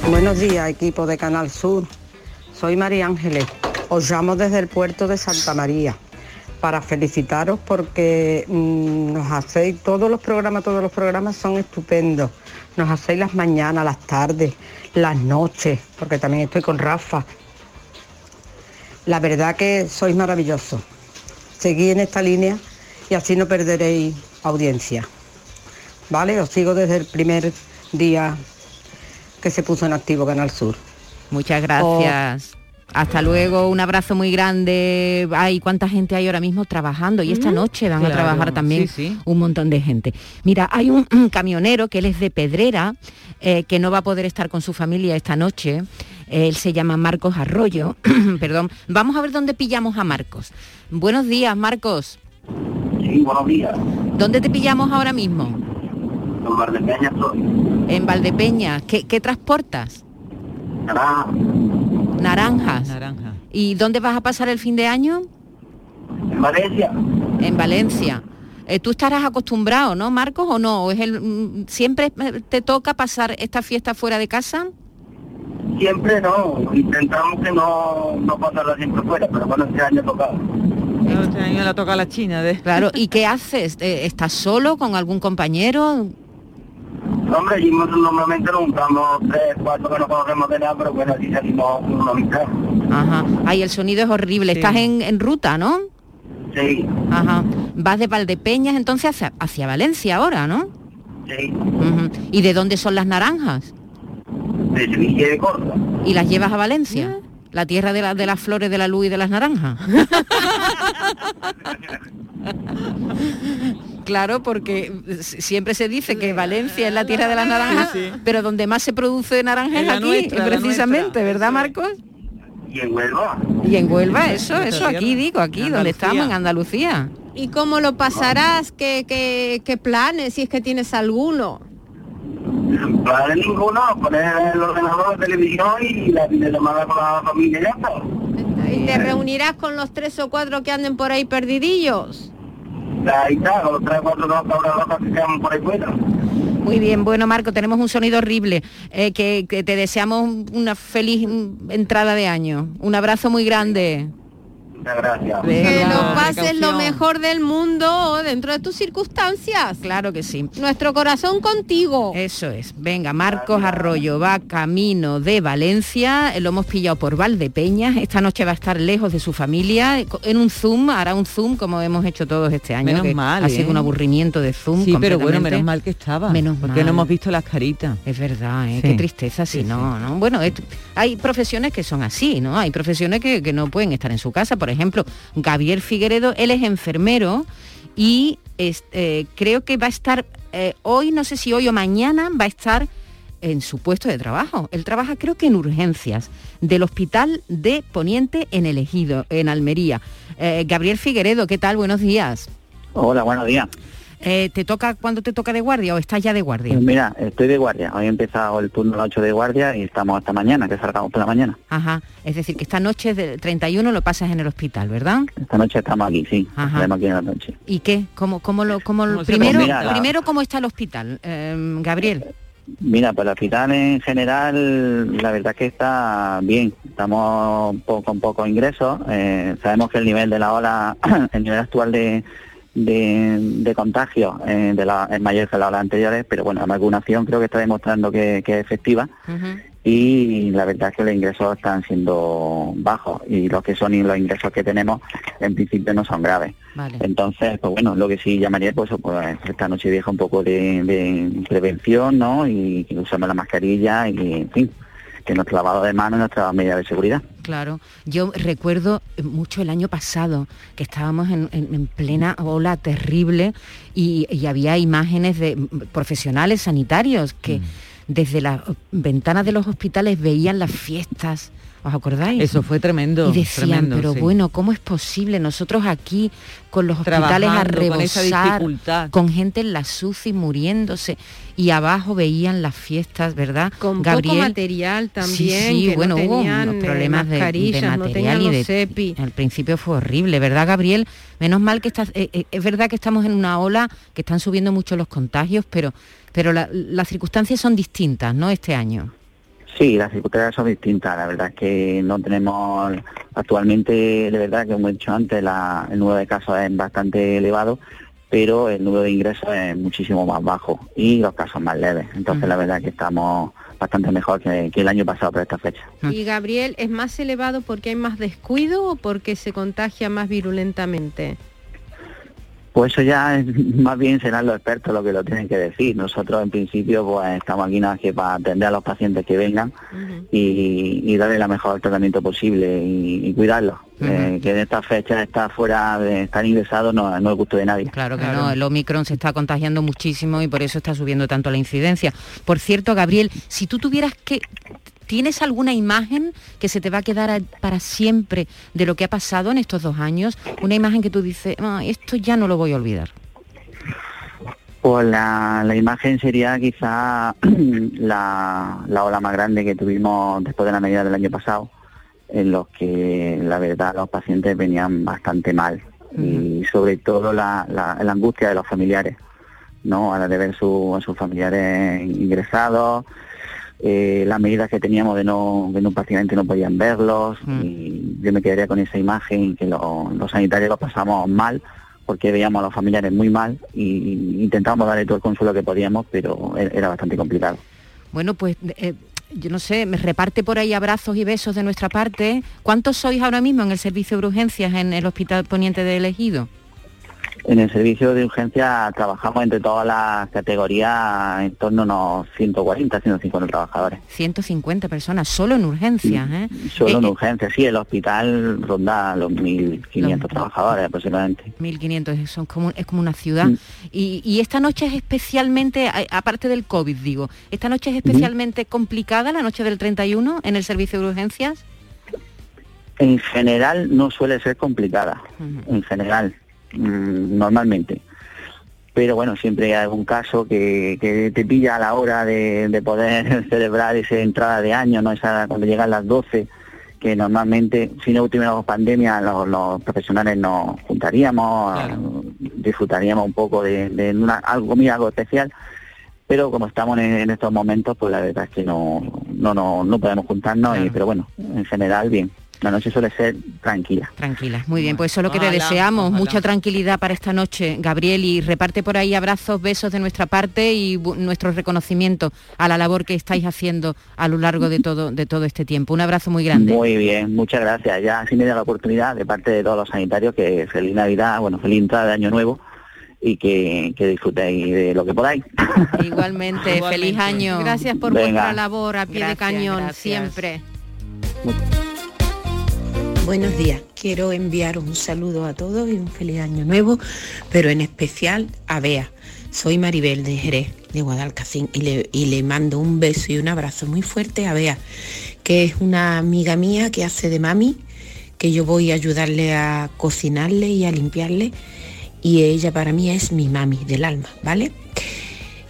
Buenos días, equipo de Canal Sur. Soy María Ángeles. Os llamo desde el puerto de Santa María para felicitaros porque mm, nos hacéis todos los programas, todos los programas son estupendos. Nos hacéis las mañanas, las tardes, las noches, porque también estoy con Rafa. La verdad que sois maravillosos. Seguí en esta línea y así no perderéis audiencia. ¿Vale? Os sigo desde el primer día que se puso en activo Canal Sur. Muchas gracias. Hasta luego, un abrazo muy grande. Ay, cuánta gente hay ahora mismo trabajando y esta noche van a trabajar también un montón de gente. Mira, hay un, camionero que él es de Pedrera, eh, que no va a poder estar con su familia esta noche. Él se llama Marcos Arroyo. Perdón. Vamos a ver dónde pillamos a Marcos. Buenos días, Marcos. Sí, buenos días. ¿Dónde te pillamos ahora mismo? En Valdepeña estoy. En Valdepeña. ¿Qué, transportas? Naranjas. Naranja. ¿Y dónde vas a pasar el fin de año? En Valencia. En Valencia. Eh, ¿Tú estarás acostumbrado, no, Marcos, o no? es el, mm, ¿Siempre te toca pasar esta fiesta fuera de casa? Siempre no. Intentamos que no, no pasarla siempre fuera, pero bueno, este año tocado. Este año la toca la China. De... Claro, ¿y qué haces? Eh, ¿Estás solo con algún compañero? Hombre, allí normalmente nos juntamos tres, cuatro que no conocemos de nada, pero bueno, allí salimos una mitad. Ajá. Ay, el sonido es horrible. Estás en, en, ruta, ¿no? Sí. Ajá. Vas de Valdepeñas entonces hacia, hacia Valencia ahora, ¿no? Sí. ¿Y de dónde son las naranjas? De Sevilla y de Córdoba. ¿Y las llevas a Valencia? La tierra de, de las flores de la luz y de las naranjas. claro, porque siempre se dice que Valencia es la tierra de las naranjas, pero donde más se produce naranja es, aquí, precisamente, ¿verdad, Marcos? Y en Huelva. Y en Huelva, eso, eso, aquí digo, aquí, donde estamos, en Andalucía. ¿Y cómo lo pasarás? ¿Qué, qué, planes, si es que tienes alguno? Planes ninguno, poner el ordenador, la televisión y la videollamada con la familia ya ¿Y te reunirás con los tres o cuatro que anden por ahí perdidillos? Ahí está, los tres o cuatro que quedan por ahí fuera. Muy bien, bueno Marco, tenemos un sonido horrible, eh, que, te deseamos una feliz entrada de año. Un abrazo muy grande. Muchas gracias. que lo pases lo mejor del mundo dentro de tus circunstancias. Claro que sí. Nuestro corazón contigo. Eso es. Venga, Marcos Arroyo va camino de Valencia. Lo hemos pillado por Valdepeñas. Esta noche va a estar lejos de su familia. En un Zoom, hará un Zoom como hemos hecho todos este año. Menos mal. Ha sido un ¿eh? aburrimiento de Zoom. Sí, pero bueno, menos mal que estaba. Menos porque no hemos visto las caritas. Es verdad, ¿eh? qué tristeza si no, ¿no? Bueno, hay profesiones que son así, ¿no? Hay profesiones que, que no pueden estar en su casa. Por ejemplo, Gabriel Figueredo, él es enfermero y eh, creo que va a estar eh, hoy, no sé si hoy o mañana, va a estar en su puesto de trabajo. Él trabaja creo que en urgencias del Hospital de Poniente en El Ejido, en Almería. Eh, Gabriel Figueredo, ¿qué tal? Buenos días. Hola, buenos días. Eh, ¿Te toca cuando te toca de guardia o estás ya de guardia? Pues mira, estoy de guardia. Hoy he empezado el turno a las 8 de guardia y estamos hasta mañana, que salgamos por la mañana. Ajá. Es decir, que esta noche del 31 lo pasas en el hospital, ¿verdad? Esta noche estamos aquí, sí. Ajá. Estamos aquí en la noche. ¿Y qué? ¿Cómo, cómo lo, cómo lo... primero, primero cómo está el hospital, em, Gabriel? Mira, pues el hospital en general, la verdad que está bien. Estamos con pocos ingresos. Eh, sabemos que el nivel de la ola, el nivel actual de de, contagio eh, de la, es mayor que las anteriores, pero bueno, la vacunación creo que está demostrando que, es efectiva y la verdad es que los ingresos están siendo bajos y los que son y los ingresos que tenemos en principio no son graves. Entonces, pues bueno, lo que sí llamaría pues, pues esta noche vieja un poco de, prevención, ¿no? Y que usamos la mascarilla y en fin que nuestro lavado de manos y nuestra medida de seguridad. Claro, yo recuerdo mucho el año pasado que estábamos en, plena ola terrible y, había imágenes de profesionales sanitarios que mm. desde las ventanas de los hospitales veían las fiestas ¿Os acordáis? Eso fue tremendo. Y decían, pero bueno, ¿cómo es posible? Nosotros aquí con los hospitales a rebosar, con, gente en la SUCI muriéndose y abajo veían las fiestas, ¿verdad? Con poco material también, sí, bueno, hubo unos eh, problemas de, material y de Al principio fue horrible, ¿verdad, Gabriel? Menos mal que estás, eh, eh, es verdad que estamos en una ola que están subiendo mucho los contagios, pero pero las circunstancias son distintas, ¿no? Este año. Sí, las circunstancias son distintas. La verdad es que no tenemos actualmente, de verdad que como he dicho antes, el número de casos es bastante elevado, pero el número de ingresos es muchísimo más bajo y los casos más leves. Entonces la verdad es que estamos bastante mejor que, que, el año pasado por esta fecha. Y Gabriel, ¿es más elevado porque hay más descuido o porque se contagia más virulentamente? Pues eso ya es, más bien serán los expertos los que lo tienen que decir. Nosotros en principio pues estamos aquí nada que para atender a los pacientes que vengan y, y, darle la mejor tratamiento posible y, cuidarlos. Eh, que en estas fechas está fuera de estar ingresado no, no es gusto de nadie. Claro que no, el Omicron se está contagiando muchísimo y por eso está subiendo tanto la incidencia. Por cierto, Gabriel, si tú tuvieras que ¿Tienes alguna imagen que se te va a quedar para siempre de lo que ha pasado en estos dos años? Una imagen que tú dices, ah, esto ya no lo voy a olvidar. Pues la, imagen sería quizá la, ola más grande que tuvimos después de la medida del año pasado, en los que la verdad los pacientes venían bastante mal y sobre todo la, angustia de los familiares, ¿no? A la de ver a sus familiares ingresados, eh, las medidas que teníamos de no, de no prácticamente no podían verlos mm. y yo me quedaría con esa imagen que los sanitarios lo pasamos mal porque veíamos a los familiares muy mal y intentábamos darle todo el consuelo que podíamos, pero e-, era bastante complicado. Bueno, pues eh, yo no sé, me reparte por ahí abrazos y besos de nuestra parte. ¿Cuántos sois ahora mismo en el servicio de urgencias en el Hospital Poniente de Elegido? En el servicio de urgencia trabajamos entre todas las categorías en torno a unos 140, 150 trabajadores. 150 personas, solo en urgencias, ¿eh? Solo en eh, eh, urgencias, sí, el hospital ronda los 1.500 trabajadores aproximadamente. 1.500, son como, es como una ciudad. Mm. Y, esta noche es especialmente, aparte del COVID, digo, ¿esta noche es especialmente complicada, la noche del 31, en el servicio de urgencias? En general no suele ser complicada, en general Mm, normalmente. Pero bueno, siempre hay algún caso que, te pilla a la hora de, poder celebrar esa entrada de año, ¿no? Esa, cuando llegan las 12, que normalmente, si no tuviéramos pandemia, los, profesionales nos juntaríamos, disfrutaríamos un poco de, una, algo, algo especial pero como estamos en, estos momentos, pues la verdad es que no, no, no, no podemos juntarnos, y, pero bueno, en general bien la noche suele ser tranquila. Tranquila, muy bien, pues solo que te deseamos mucha tranquilidad para esta noche, Gabriel, y reparte por ahí abrazos, besos de nuestra parte y nuestro reconocimiento a la labor que estáis haciendo a lo largo de todo, de todo este tiempo. Un abrazo muy grande. Muy bien, muchas gracias. Ya así me da la oportunidad de parte de todos los sanitarios que feliz Navidad, bueno, feliz entrada de Año Nuevo y que, disfrutéis de lo que podáis. Igualmente, feliz año. Gracias por vuestra labor a pie de cañón, siempre. Buenos días, quiero enviar un saludo a todos y un feliz año nuevo, pero en especial a Bea. Soy Maribel de Jerez, de Guadalcacín, y le, y le mando un beso y un abrazo muy fuerte a Bea, que es una amiga mía que hace de mami, que yo voy a ayudarle a cocinarle y a limpiarle, y ella para mí es mi mami del alma, ¿vale?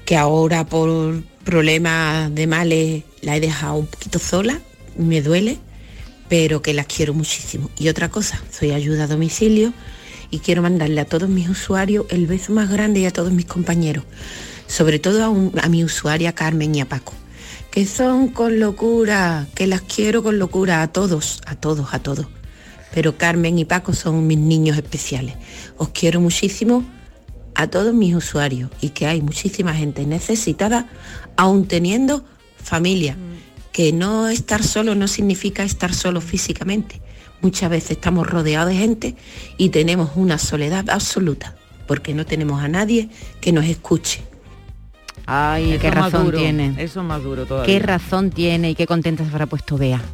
Que ahora por problemas de males la he dejado un poquito sola, me duele, pero que las quiero muchísimo. Y otra cosa, soy ayuda a domicilio y quiero mandarle a todos mis usuarios el beso más grande y a todos mis compañeros, sobre todo a, mi usuaria Carmen y a Paco, que son con locura, que las quiero con locura a todos, a todos, a todos. Pero Carmen y Paco son mis niños especiales. Os quiero muchísimo a todos mis usuarios y que hay muchísima gente necesitada, aún teniendo familia que no estar solo no significa estar solo físicamente. Muchas veces estamos rodeados de gente y tenemos una soledad absoluta, porque no tenemos a nadie que nos escuche. Ay, qué razón tiene. Eso es más duro todavía. Qué razón tiene y qué contenta se habrá puesto Bea.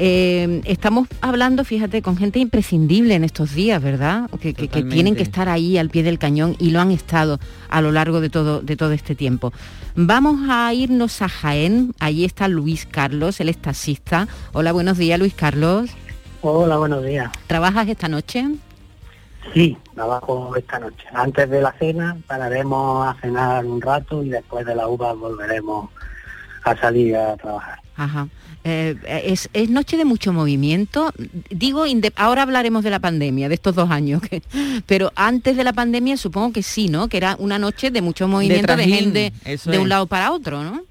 Eh, estamos hablando, fíjate, con gente imprescindible en estos días, ¿verdad? Que, tienen que estar ahí al pie del cañón y lo han estado a lo largo de todo, de todo este tiempo. Vamos a irnos a Jaén. Allí está Luis Carlos, el taxista. Hola, buenos días, Luis Carlos. Hola, buenos días. ¿Trabajas esta noche? Sí, trabajo esta noche. Antes de la cena pararemos a cenar un rato y después de la uva volveremos a salir a trabajar. Ajá. Eh, es, noche de mucho movimiento. Digo, ahora hablaremos de la pandemia, de estos dos años, pero antes de la pandemia supongo que sí, ¿no? Que era una noche de mucho movimiento de, gente de un lado para otro, ¿no?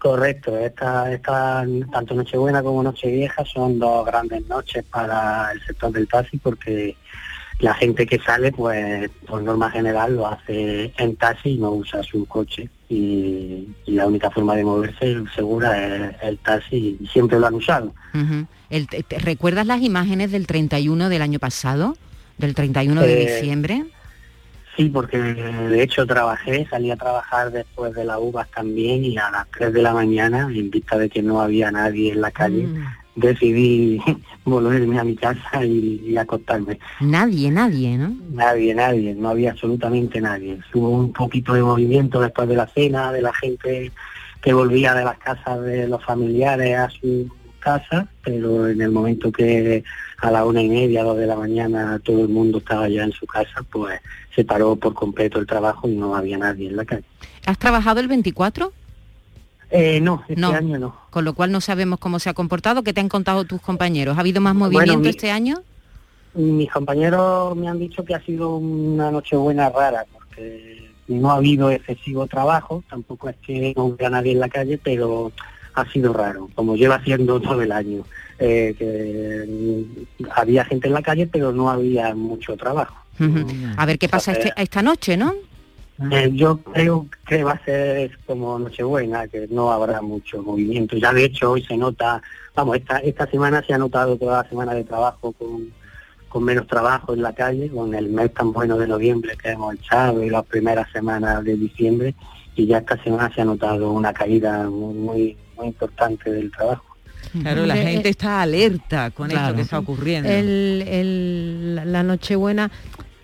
Correcto, esta, esta, tanto Nochebuena como Nochevieja son dos grandes noches para el sector del taxi porque la gente que sale, pues por norma general lo hace en taxi y no usa su coche. Y, la única forma de moverse segura es el taxi y siempre lo han usado. ¿Recuerdas las imágenes del 31 del año pasado? ¿Del 31 de eh, diciembre? Sí, porque de hecho trabajé, salí a trabajar después de las uvas también y a las 3 de la mañana, en vista de que no había nadie en la calle, mm decidí volverme a mi casa y, acostarme. Nadie, nadie, ¿no? Nadie, nadie, no había absolutamente nadie. Hubo un poquito de movimiento después de la cena, de la gente que volvía de las casas de los familiares a su casa, pero en el momento que a la una y media, dos de la mañana, todo el mundo estaba ya en su casa, pues se paró por completo el trabajo y no había nadie en la calle. ¿Has trabajado el 24? Eh, no, este año no. Con lo cual no sabemos cómo se ha comportado. ¿Qué te han contado tus compañeros? ¿Ha habido más movimiento este año? Mis compañeros me han dicho que ha sido una noche buena rara, porque no ha habido excesivo trabajo, tampoco es que no hubiera nadie en la calle, pero ha sido raro, como lleva haciendo todo el año. Eh, que había gente en la calle, pero no había mucho trabajo. A ver qué pasa este, esta noche, ¿no? Eh, yo creo que va a ser como Nochebuena, que no habrá mucho movimiento. Ya de hecho hoy se nota, vamos, esta, esta semana se ha notado toda la semana de trabajo con, con menos trabajo en la calle, con el mes tan bueno de noviembre que hemos echado y las primeras semanas de diciembre, y ya esta semana se ha notado una caída muy, muy, importante del trabajo. Claro, la gente está alerta con esto que está ocurriendo. El, el, la Nochebuena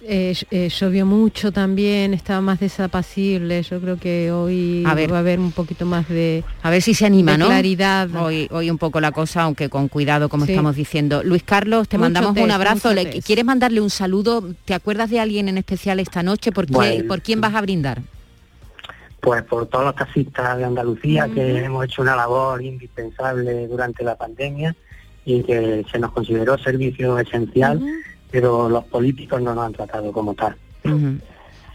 eh, eh, llovió mucho también, estaba más desapacible. Yo creo que hoy va a haber un poquito más de a ver si se anima, ¿no? Claridad. Hoy, hoy un poco la cosa, aunque con cuidado, como estamos diciendo. Luis Carlos, te mandamos un abrazo. ¿Quieres mandarle un saludo? ¿Te acuerdas de alguien en especial esta noche? ¿Por, ¿por quién vas a brindar? Pues por todos los taxistas de Andalucía que hemos hecho una labor indispensable durante la pandemia y que se nos consideró servicio esencial pero los políticos no nos han tratado como tal.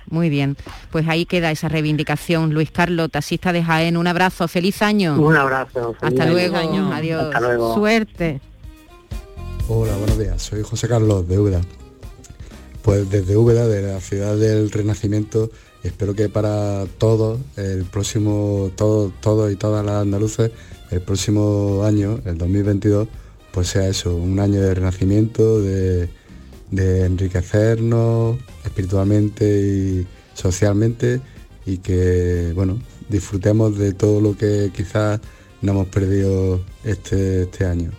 Muy bien, pues ahí queda esa reivindicación. Luis Carlos, taxista de Jaén, un abrazo, feliz año. Un abrazo. Hasta luego, adiós. Hasta luego. Suerte. Hola, buenos días, soy José Carlos de Úbeda. Pues desde Úbeda, de la ciudad del Renacimiento, espero que para todos, el próximo, todos todo y todas las andaluces, el próximo año, el 2022, pues sea eso, un año de renacimiento, de de enriquecernos espiritualmente y socialmente y que bueno disfrutemos de todo lo que quizás no hemos perdido este, este año.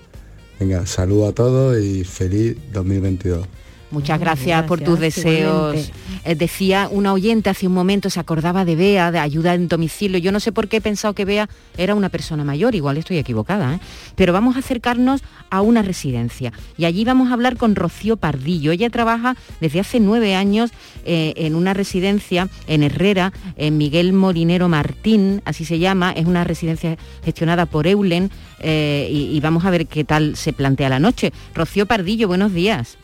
Venga, salud a todos y feliz 2022. Muchas gracias, por tus deseos. Eh, decía una oyente hace un momento, se acordaba de Bea, de ayuda en domicilio. Yo no sé por qué he pensado que Bea era una persona mayor, igual estoy equivocada, ¿eh? pero vamos a acercarnos a una residencia. Y allí vamos a hablar con Rocío Pardillo. Ella trabaja desde hace nueve años eh, en una residencia en Herrera, en Miguel Molinero Martín, así se llama. Es una residencia gestionada por Eulen y, y vamos a ver qué tal se plantea la noche. Rocío Pardillo, buenos días.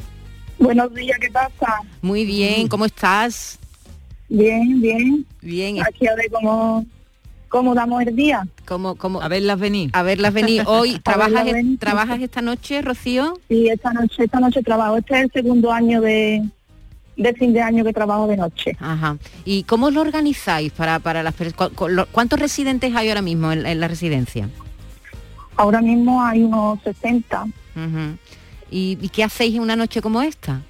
Buenos días, ¿qué pasa? Muy bien, ¿cómo estás? Bien, bien. Bien. Aquí a ver cómo, cómo damos el día. ¿Cómo, cómo? A verlas venir. A verlas venir. Hoy, ¿trabajas, ¿trabajas esta noche, Rocío? Sí, esta noche, esta noche trabajo. Este es el segundo año de, de fin de año que trabajo de noche. Ajá. ¿Y cómo lo organizáis para, para las personas? ¿Cuántos residentes hay ahora mismo en, la residencia? Ahora mismo hay unos 60. ¿Y, qué hacéis en una noche como esta?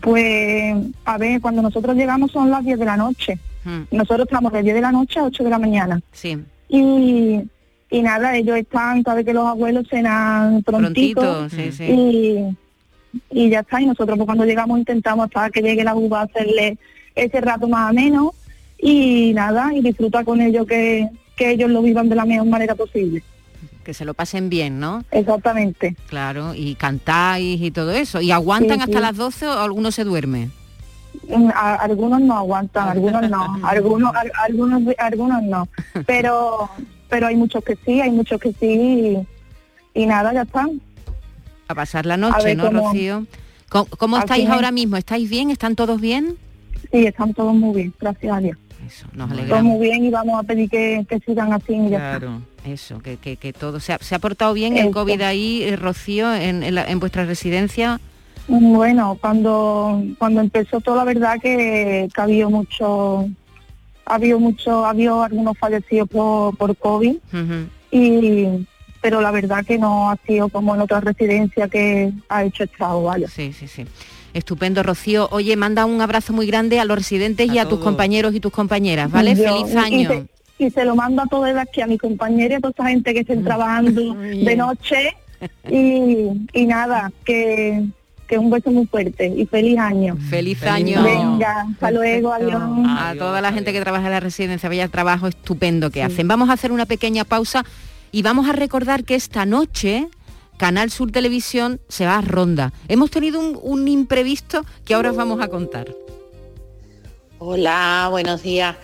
Pues, a ver, cuando nosotros llegamos son las 10 de la noche. Hmm. Nosotros estamos de 10 de la noche a 8 de la mañana. Sí. Y, y nada, ellos están, sabe que los abuelos cenan prontito, sí, sí. Y, y ya está, y nosotros pues, cuando llegamos intentamos hasta que llegue la uva hacerle ese rato más menos y nada, y disfrutar con ellos que, que ellos lo vivan de la mejor manera posible que se lo pasen bien, ¿no? Exactamente. Claro, y cantáis y todo eso. ¿Y aguantan hasta las 12 o algunos se duerme? Mm, algunos no aguantan, algunos no, algunos, algunos, algunos no. Pero, pero hay muchos que sí, hay muchos que sí y, nada, ya están. A pasar la noche, ¿no, Rocío? ¿Cómo, estáis ahora mismo? ¿Estáis bien? ¿Están todos bien? Sí, están todos muy bien, gracias a Dios. Eso, nos alegramos. muy bien y vamos a pedir que, sigan así y claro. Eso, que, que, todo se ha, se ha portado bien el COVID ahí, eh, Rocío, en, en, vuestra residencia. Bueno, cuando cuando empezó todo la verdad que, que había mucho, había mucho, había algunos fallecidos por, por COVID y pero la verdad que no ha sido como en otra residencia que ha hecho estrago, vaya. Sí, sí, sí. Estupendo, Rocío. Oye, manda un abrazo muy grande a los residentes y a tus compañeros y tus compañeras, ¿vale? Feliz año y se lo mando a todas las que a mi compañera y a toda esa gente que estén mm. trabajando de noche y, nada, que, que un beso muy fuerte y feliz año. Feliz año. Venga, hasta luego, adiós. A toda la gente que trabaja en la residencia, vaya trabajo estupendo que hacen. Vamos a hacer una pequeña pausa y vamos a recordar que esta noche Canal Sur Televisión se va a ronda. Hemos tenido un, un imprevisto que ahora os vamos a contar. Hola, buenos días.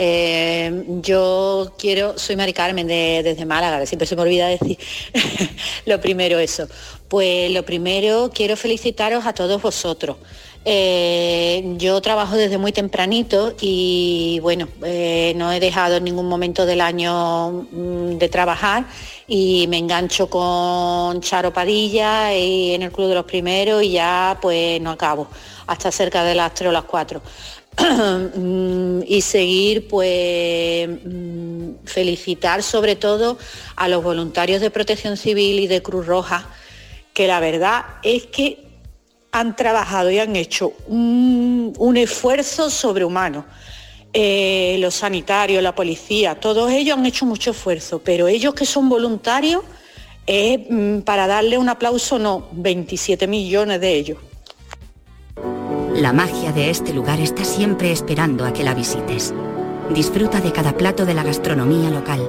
Eh, yo quiero, soy Mari Carmen de, desde Málaga, siempre se me olvida decir lo primero eso. Pues lo primero quiero felicitaros a todos vosotros. Eh, yo trabajo desde muy tempranito y bueno, eh, no he dejado en ningún momento del año mm, de trabajar y me engancho con Charo Padilla y en el Club de los Primeros y ya pues no acabo hasta cerca de las 3 o las 4. Mm, y seguir pues mm, felicitar sobre todo a los voluntarios de protección civil y de Cruz Roja que la verdad es que han trabajado y han hecho un, esfuerzo sobrehumano. Eh, los sanitarios, la policía, todos ellos han hecho mucho esfuerzo, pero ellos que son voluntarios, es mm, para darle un aplauso, no, 27 millones de ellos. La magia de este lugar está siempre esperando a que la visites. Disfruta de cada plato de la gastronomía local.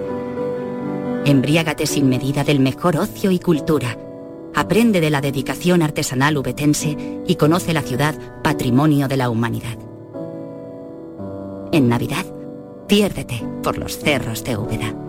Embriágate sin medida del mejor ocio y cultura. Aprende de la dedicación artesanal ubetense y conoce la ciudad patrimonio de la humanidad. En Navidad, piérdete por los cerros de Úbeda.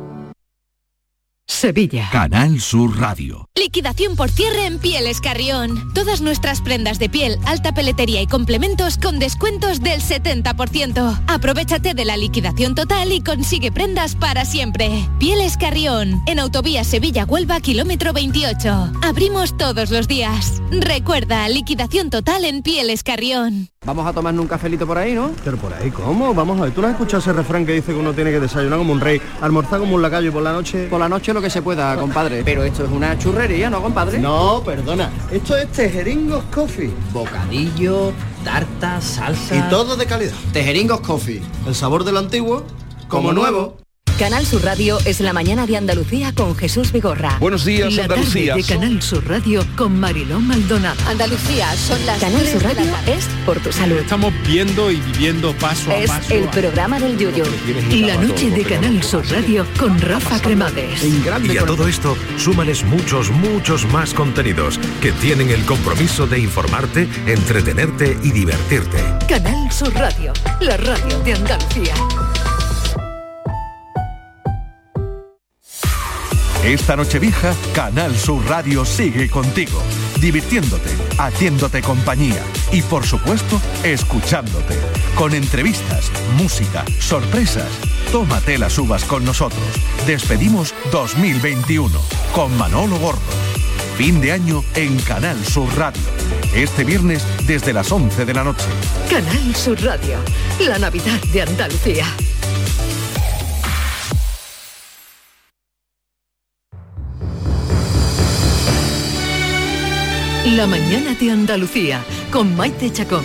Sevilla. Canal Sur Radio. Liquidación por cierre en Pieles Carrión. Todas nuestras prendas de piel, alta peletería y complementos con descuentos del 70%. Aprovechate de la liquidación total y consigue prendas para siempre. Pieles Carrión, en Autovía Sevilla-Huelva, kilómetro 28. Abrimos todos los días. Recuerda, liquidación total en Pieles Carrión. Vamos a tomarnos un cafelito por ahí, ¿no? Pero por ahí, ¿cómo? Vamos a ver, ¿tú no has escuchado ese refrán que dice que uno tiene que desayunar como un rey, almorzar como un lacayo y por la noche... Por la noche lo que se pueda, compadre. Pero esto es una churrería, ¿no, compadre? No, perdona. Esto es Tejeringos Coffee. Bocadillo, tarta, salsa... Y todo de calidad. Tejeringos Coffee. El sabor del antiguo, como, nuevo. Canal Sur Radio es la mañana de Andalucía con Jesús Vigorra. Buenos días, la Andalucía. de Canal Sur Radio con Mariló Maldonado. Andalucía, son las Canal Sur Radio es por tu salud. Estamos viendo y viviendo paso a es paso. el programa del Yuyo. La noche de Canal Sur Radio con Rafa Cremades. Y a todo esto, súmales muchos, muchos más contenidos que tienen el compromiso de informarte, entretenerte y divertirte. Canal Sur Radio, la radio de Andalucía. Esta noche vieja, Canal Sur Radio sigue contigo, divirtiéndote, haciéndote compañía y por supuesto, escuchándote. Con entrevistas, música, sorpresas. Tómate las uvas con nosotros. Despedimos 2021 con Manolo Gordo. Fin de año en Canal Sur Radio. Este viernes desde las 11 de la noche. Canal Sur Radio, la Navidad de Andalucía. La mañana de Andalucía con Maite Chacón.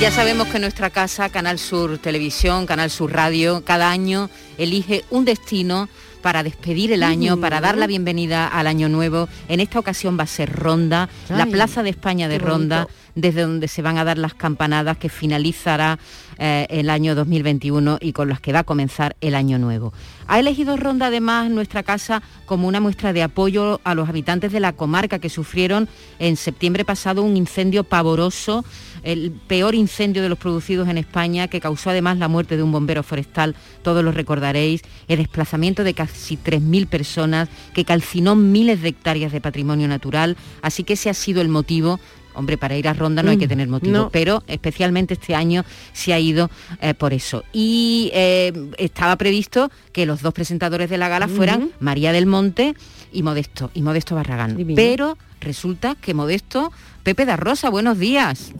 Ya sabemos que nuestra casa, Canal Sur Televisión, Canal Sur Radio, cada año elige un destino para despedir el año, para dar la bienvenida al año nuevo. En esta ocasión va a ser Ronda, la Plaza de España de Ronda, desde donde se van a dar las campanadas que finalizará eh, el año 2021 y con las que va a comenzar el año nuevo. Ha elegido Ronda además nuestra casa como una muestra de apoyo a los habitantes de la comarca que sufrieron en septiembre pasado un incendio pavoroso el peor incendio de los producidos en España, que causó además la muerte de un bombero forestal, todos lo recordaréis, el desplazamiento de casi 3.000 personas, que calcinó miles de hectáreas de patrimonio natural, así que ese ha sido el motivo. Hombre, para ir a Ronda no hay que mm, tener motivo, pero especialmente este año se ha ido eh, por eso. Y eh, estaba previsto que los dos presentadores de la gala fueran María del Monte y Modesto, y Modesto Barragán. Pero resulta que Modesto Pepe da Rosa, buenos días.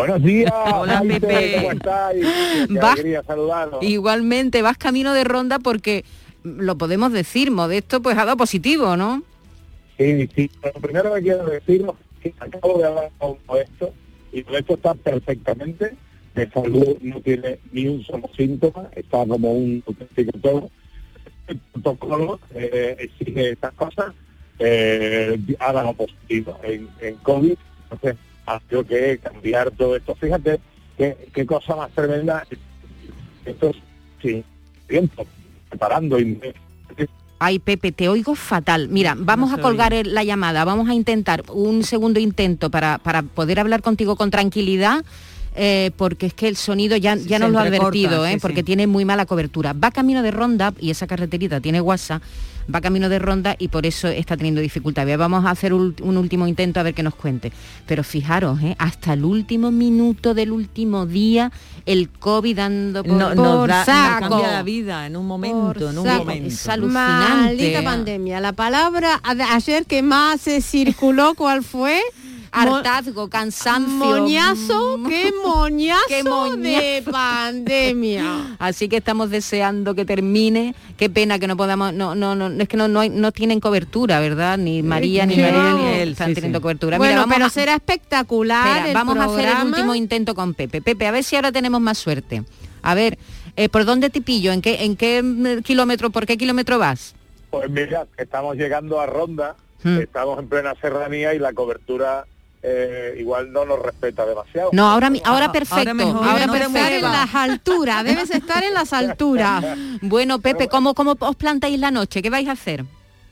Buenos días. Hola Pepe. ¿Cómo estáis? Igualmente, vas camino de ronda porque lo podemos decir, Modesto pues ha dado positivo, ¿no? Sí, sí. Lo primero que quiero decir es que acabo de hablar con Modesto y Modesto está perfectamente de salud, no tiene ni un solo síntoma, está como un auténtico todo. El protocolo eh, exige estas cosas, eh, ha dado positivo en, en COVID entonces, ha que cambiar todo esto. Fíjate qué, cosa más tremenda. Esto sí, tiempo, preparando y Ay, Pepe, te oigo fatal. Mira, vamos a colgar la llamada, vamos a intentar un segundo intento para, para poder hablar contigo con tranquilidad. Eh, porque es que el sonido ya, ya nos lo ha advertido, eh, porque tiene muy mala cobertura. Va camino de Ronda y esa carreterita tiene WhatsApp va camino de ronda y por eso está teniendo dificultades. Vamos a hacer un, último intento a ver qué nos cuente. Pero fijaros, ¿eh? hasta el último minuto del último día, el COVID dando por, no, saco. cambia la vida en un momento, en un momento. Es alucinante. Maldita pandemia. La palabra ayer que más se circuló, ¿cuál fue? Hartazgo, cansancio. Moñazo, mm. qué moñazo, qué de pandemia. Así que estamos deseando que termine. Qué pena que no podamos, no, no, no, es que no, no, tienen cobertura, ¿verdad? Ni María, ni María, ni él están teniendo cobertura. Bueno, pero será espectacular. vamos a hacer el último intento con Pepe. Pepe, a ver si ahora tenemos más suerte. A ver, eh, ¿por dónde te pillo? ¿En qué, en qué mm, kilómetro, por qué kilómetro vas? Pues mira, estamos llegando a Ronda, hmm. estamos en plena serranía y la cobertura eh, igual no nos respeta demasiado. No, ahora ahora perfecto. Ahora, estar en las alturas, debes estar en las alturas. Bueno, Pepe, ¿cómo, ¿cómo os plantáis la noche? ¿Qué vais a hacer?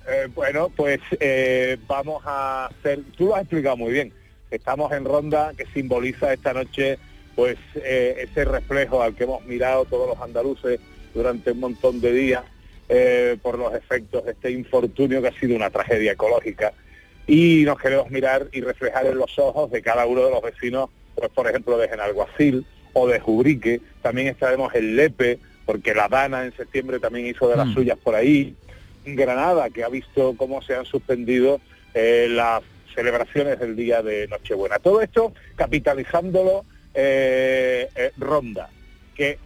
Eh, bueno, pues eh, vamos a hacer, tú lo has explicado muy bien, estamos en ronda que simboliza esta noche pues ese reflejo al que hemos mirado todos los andaluces durante un montón de días por los efectos de este infortunio que ha sido una tragedia ecológica y nos queremos mirar y reflejar en los ojos de cada uno de los vecinos, pues por ejemplo de Genalguacil o de Jubrique, también estaremos en Lepe, porque la Dana en septiembre también hizo de las mm. suyas por ahí, Granada, que ha visto cómo se han suspendido eh, las celebraciones del día de Nochebuena. Todo esto capitalizándolo eh, eh, Ronda, que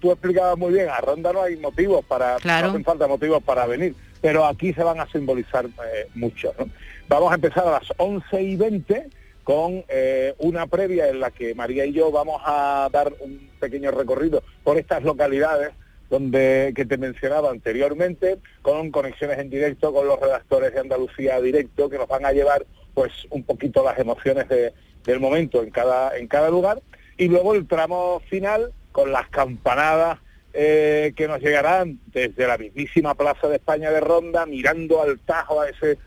tú explicabas muy bien, a Ronda no hay motivos para, no hacen falta motivos para venir, pero aquí se van a simbolizar eh, mucho. Vamos a empezar a las 11 y 20 con eh, una previa en la que María y yo vamos a dar un pequeño recorrido por estas localidades donde que te mencionaba anteriormente, con conexiones en directo con los redactores de Andalucía directo que nos van a llevar pues un poquito las emociones del momento en cada, en cada lugar. Y luego el tramo final con las campanadas eh, que nos llegarán desde la mismísima Plaza de España de Ronda, mirando al Tajo, a ese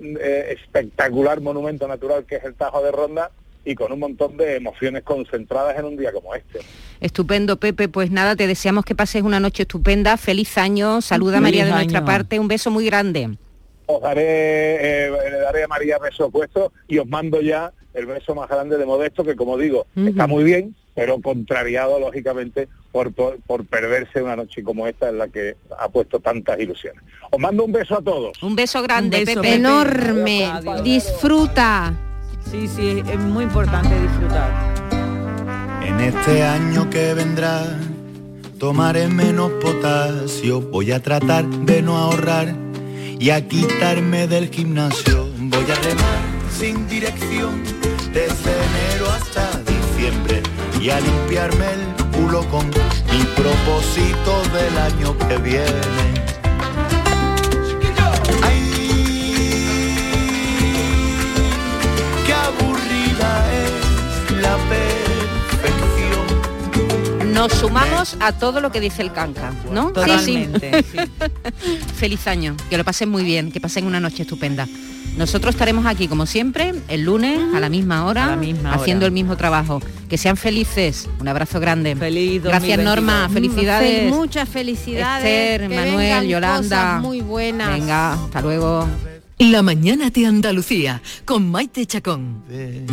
espectacular monumento natural que es el Tajo de Ronda, y con un montón de emociones concentradas en un día como este. Estupendo, Pepe. Pues nada, te deseamos que pases una noche estupenda. Feliz año. Saluda María de nuestra parte. Un beso muy grande. Os daré, eh, le daré a María beso opuesto y os mando ya el beso más grande de Modesto, que como digo, está muy bien, pero contrariado lógicamente por, por, perderse una noche como esta en la que ha puesto tantas ilusiones. Os mando un beso a todos. Un beso grande, Pepe. Enorme. Disfruta. Sí, sí, es muy importante disfrutar. En este año que vendrá, tomaré menos potasio, voy a tratar de no ahorrar y a quitarme del gimnasio. Voy a remar sin dirección desde enero hasta diciembre y a limpiarme el culo con mi propósito del año que viene. Nos sumamos a todo lo que dice el canca, ¿no? Totalmente, sí. Feliz año, que lo pasen muy bien, que pasen una noche estupenda. Nosotros estaremos aquí como siempre el lunes a la misma hora, A la misma haciendo hora. el mismo trabajo. Que sean felices. Un abrazo grande. Feliz Gracias 2022. Norma, felicidades. Fel- muchas felicidades. Esther, que Manuel, Yolanda. cosas muy buenas. Venga, hasta luego. La mañana de Andalucía con Maite Chacón. Ven.